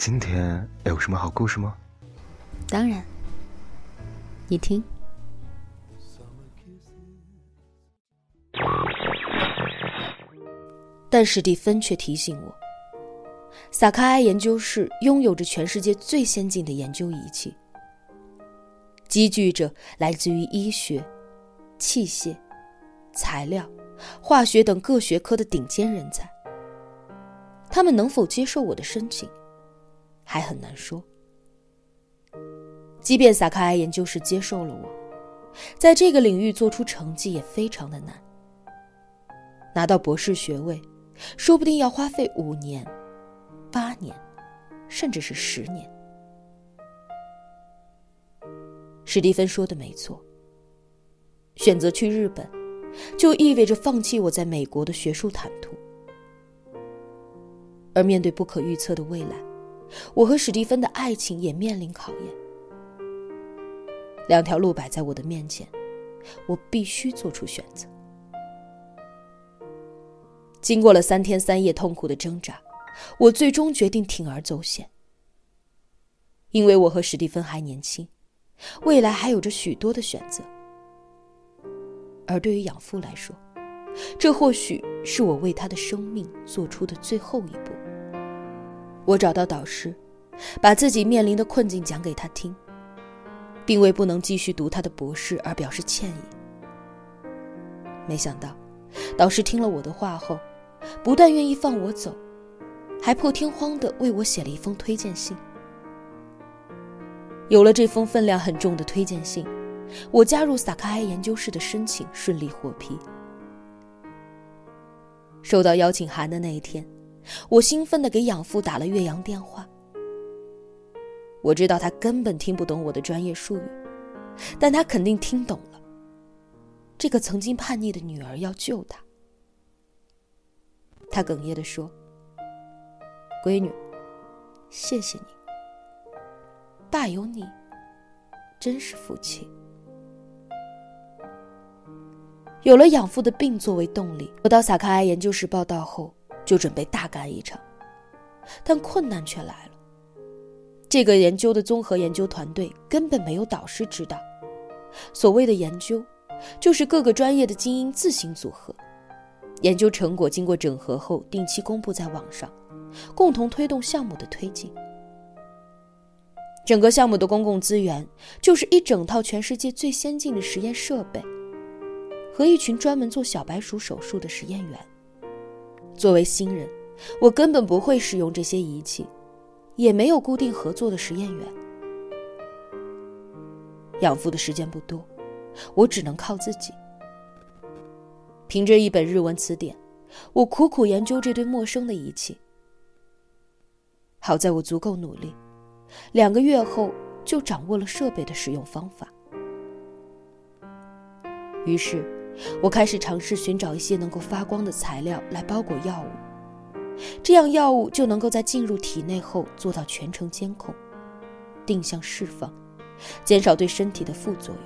今天有什么好故事吗？当然，你听。但史蒂芬却提醒我，萨卡埃研究室拥有着全世界最先进的研究仪器，积聚着来自于医学、器械、材料、化学等各学科的顶尖人才。他们能否接受我的申请，还很难说。即便萨卡埃研究室接受了我，在这个领域做出成绩也非常的难。拿到博士学位，说不定要花费五年、八年，甚至是十年。史蒂芬说的没错。选择去日本，就意味着放弃我在美国的学术坦途。而面对不可预测的未来，我和史蒂芬的爱情也面临考验。两条路摆在我的面前，我必须做出选择。经过了三天三夜痛苦的挣扎，我最终决定铤而走险。因为我和史蒂芬还年轻，未来还有着许多的选择。而对于养父来说，这或许是我为他的生命做出的最后一步。我找到导师，把自己面临的困境讲给他听，并为不能继续读他的博士而表示歉意。没想到，导师听了我的话后。不但愿意放我走，还破天荒的为我写了一封推荐信。有了这封分量很重的推荐信，我加入萨卡埃研究室的申请顺利获批。收到邀请函的那一天，我兴奋的给养父打了岳阳电话。我知道他根本听不懂我的专业术语，但他肯定听懂了。这个曾经叛逆的女儿要救他。他哽咽地说：“闺女，谢谢你，爸有你，真是福气。”有了养父的病作为动力，我到萨卡埃研究室报道后，就准备大干一场。但困难却来了。这个研究的综合研究团队根本没有导师指导。所谓的研究，就是各个专业的精英自行组合。研究成果经过整合后，定期公布在网上，共同推动项目的推进。整个项目的公共资源就是一整套全世界最先进的实验设备，和一群专门做小白鼠手术的实验员。作为新人，我根本不会使用这些仪器，也没有固定合作的实验员。养父的时间不多，我只能靠自己。凭着一本日文词典，我苦苦研究这对陌生的仪器。好在我足够努力，两个月后就掌握了设备的使用方法。于是，我开始尝试寻找一些能够发光的材料来包裹药物，这样药物就能够在进入体内后做到全程监控、定向释放，减少对身体的副作用。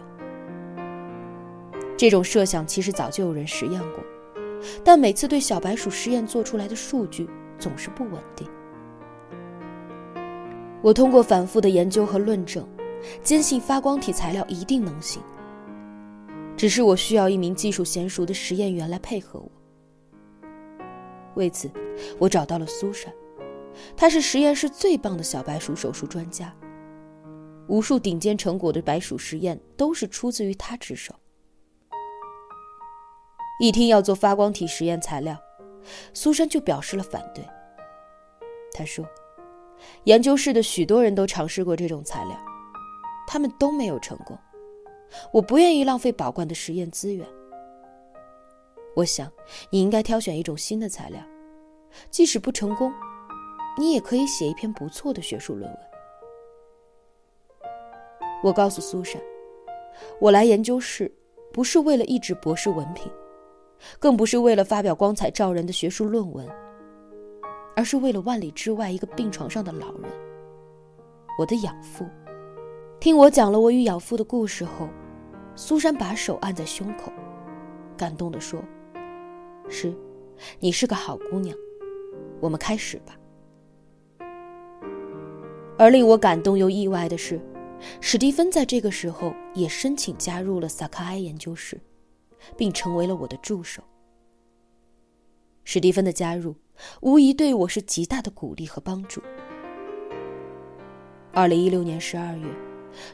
这种设想其实早就有人实验过，但每次对小白鼠实验做出来的数据总是不稳定。我通过反复的研究和论证，坚信发光体材料一定能行。只是我需要一名技术娴熟的实验员来配合我。为此，我找到了苏珊，她是实验室最棒的小白鼠手术专家，无数顶尖成果的白鼠实验都是出自于她之手。一听要做发光体实验材料，苏珊就表示了反对。他说：“研究室的许多人都尝试过这种材料，他们都没有成功。我不愿意浪费宝贵的实验资源。我想你应该挑选一种新的材料，即使不成功，你也可以写一篇不错的学术论文。”我告诉苏珊：“我来研究室不是为了一纸博士文凭。”更不是为了发表光彩照人的学术论文，而是为了万里之外一个病床上的老人——我的养父。听我讲了我与养父的故事后，苏珊把手按在胸口，感动地说：“是，你是个好姑娘，我们开始吧。”而令我感动又意外的是，史蒂芬在这个时候也申请加入了萨克埃研究室，并成为了我的助手。史蒂芬的加入无疑对我是极大的鼓励和帮助。二零一六年十二月，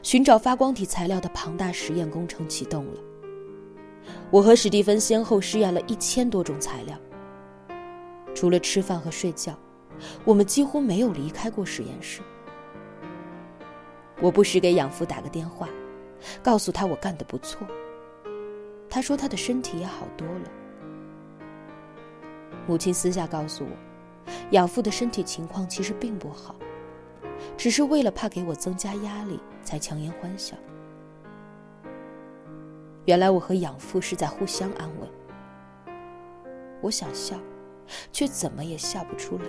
寻找发光体材料的庞大实验工程启动了。我和史蒂芬先后试验了一千多种材料。除了吃饭和睡觉，我们几乎没有离开过实验室。我不时给养父打个电话，告诉他我干得不错。他说他的身体也好多了。母亲私下告诉我，养父的身体情况其实并不好，只是为了怕给我增加压力，才强颜欢笑。原来我和养父是在互相安慰。我想笑，却怎么也笑不出来，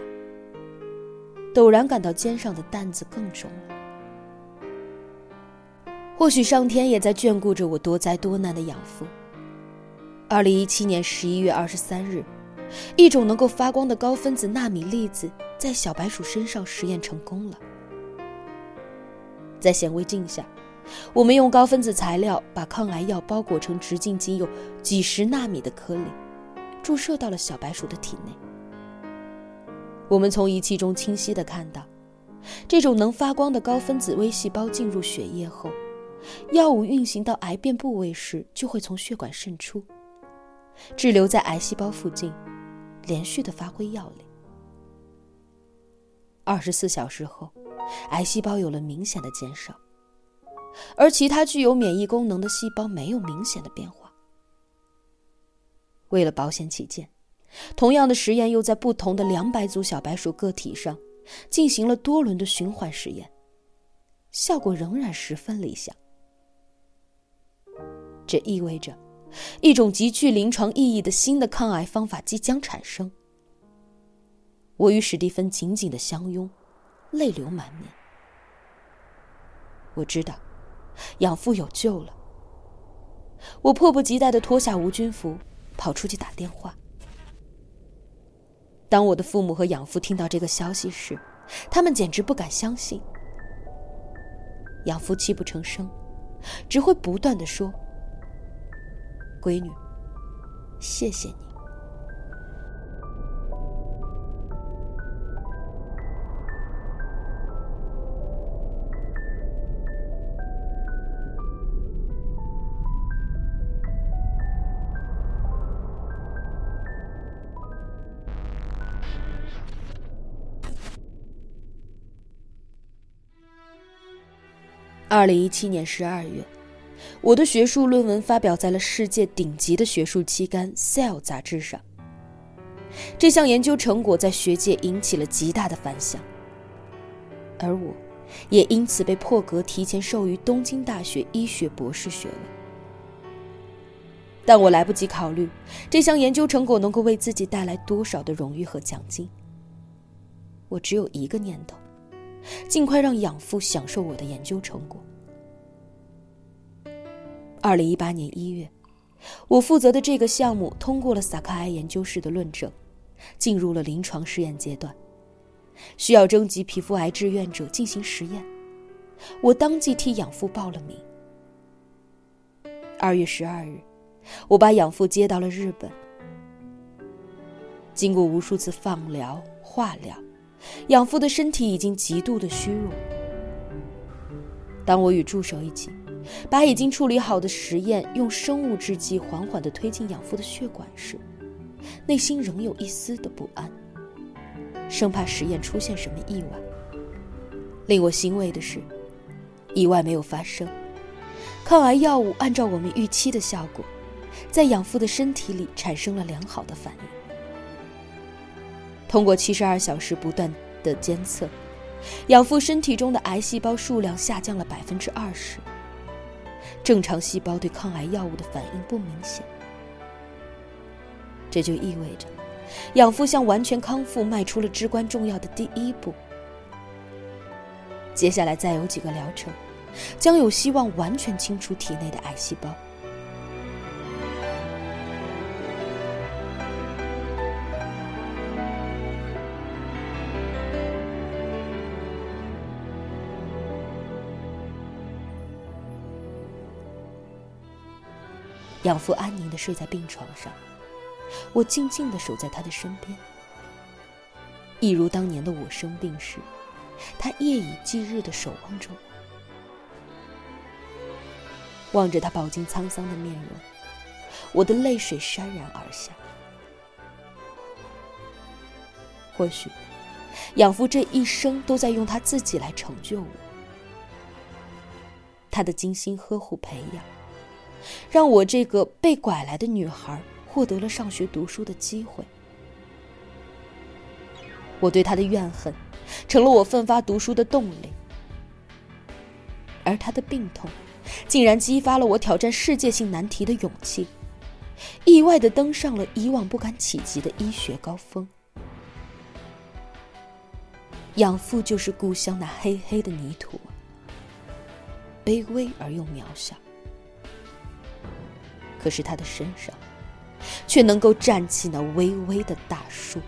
陡然感到肩上的担子更重了。或许上天也在眷顾着我多灾多难的养父。二零一七年十一月二十三日，一种能够发光的高分子纳米粒子在小白鼠身上实验成功了。在显微镜下，我们用高分子材料把抗癌药包裹成直径仅有几十纳米的颗粒，注射到了小白鼠的体内。我们从仪器中清晰地看到，这种能发光的高分子微细胞进入血液后。药物运行到癌变部位时，就会从血管渗出，滞留在癌细胞附近，连续的发挥药力。二十四小时后，癌细胞有了明显的减少，而其他具有免疫功能的细胞没有明显的变化。为了保险起见，同样的实验又在不同的两百组小白鼠个体上进行了多轮的循环实验，效果仍然十分理想。这意味着，一种极具临床意义的新的抗癌方法即将产生。我与史蒂芬紧紧的相拥，泪流满面。我知道，养父有救了。我迫不及待的脱下无菌服，跑出去打电话。当我的父母和养父听到这个消息时，他们简直不敢相信。养父泣不成声，只会不断的说。闺女，谢谢你。二零一七年十二月。我的学术论文发表在了世界顶级的学术期刊《Cell》杂志上。这项研究成果在学界引起了极大的反响，而我，也因此被破格提前授予东京大学医学博士学位。但我来不及考虑这项研究成果能够为自己带来多少的荣誉和奖金。我只有一个念头：尽快让养父享受我的研究成果。二零一八年一月，我负责的这个项目通过了萨克埃研究室的论证，进入了临床试验阶段，需要征集皮肤癌志愿者进行实验。我当即替养父报了名。二月十二日，我把养父接到了日本。经过无数次放疗、化疗，养父的身体已经极度的虚弱。当我与助手一起。把已经处理好的实验用生物制剂缓缓地推进养父的血管时，内心仍有一丝的不安，生怕实验出现什么意外。令我欣慰的是，意外没有发生，抗癌药物按照我们预期的效果，在养父的身体里产生了良好的反应。通过七十二小时不断的监测，养父身体中的癌细胞数量下降了百分之二十。正常细胞对抗癌药物的反应不明显，这就意味着养父向完全康复迈出了至关重要的第一步。接下来再有几个疗程，将有希望完全清除体内的癌细胞。养父安宁的睡在病床上，我静静的守在他的身边，一如当年的我生病时，他夜以继日的守望着我。望着他饱经沧桑的面容，我的泪水潸然而下。或许，养父这一生都在用他自己来成就我。他的精心呵护培养，让我这个被拐来的女孩获得了上学读书的机会。我对他的怨恨，成了我奋发读书的动力。而他的病痛，竟然激发了我挑战世界性难题的勇气，意外的登上了以往不敢企及的医学高峰。养父就是故乡那黑黑的泥土。卑微而又渺小，可是他的身上，却能够站起那微微的大树。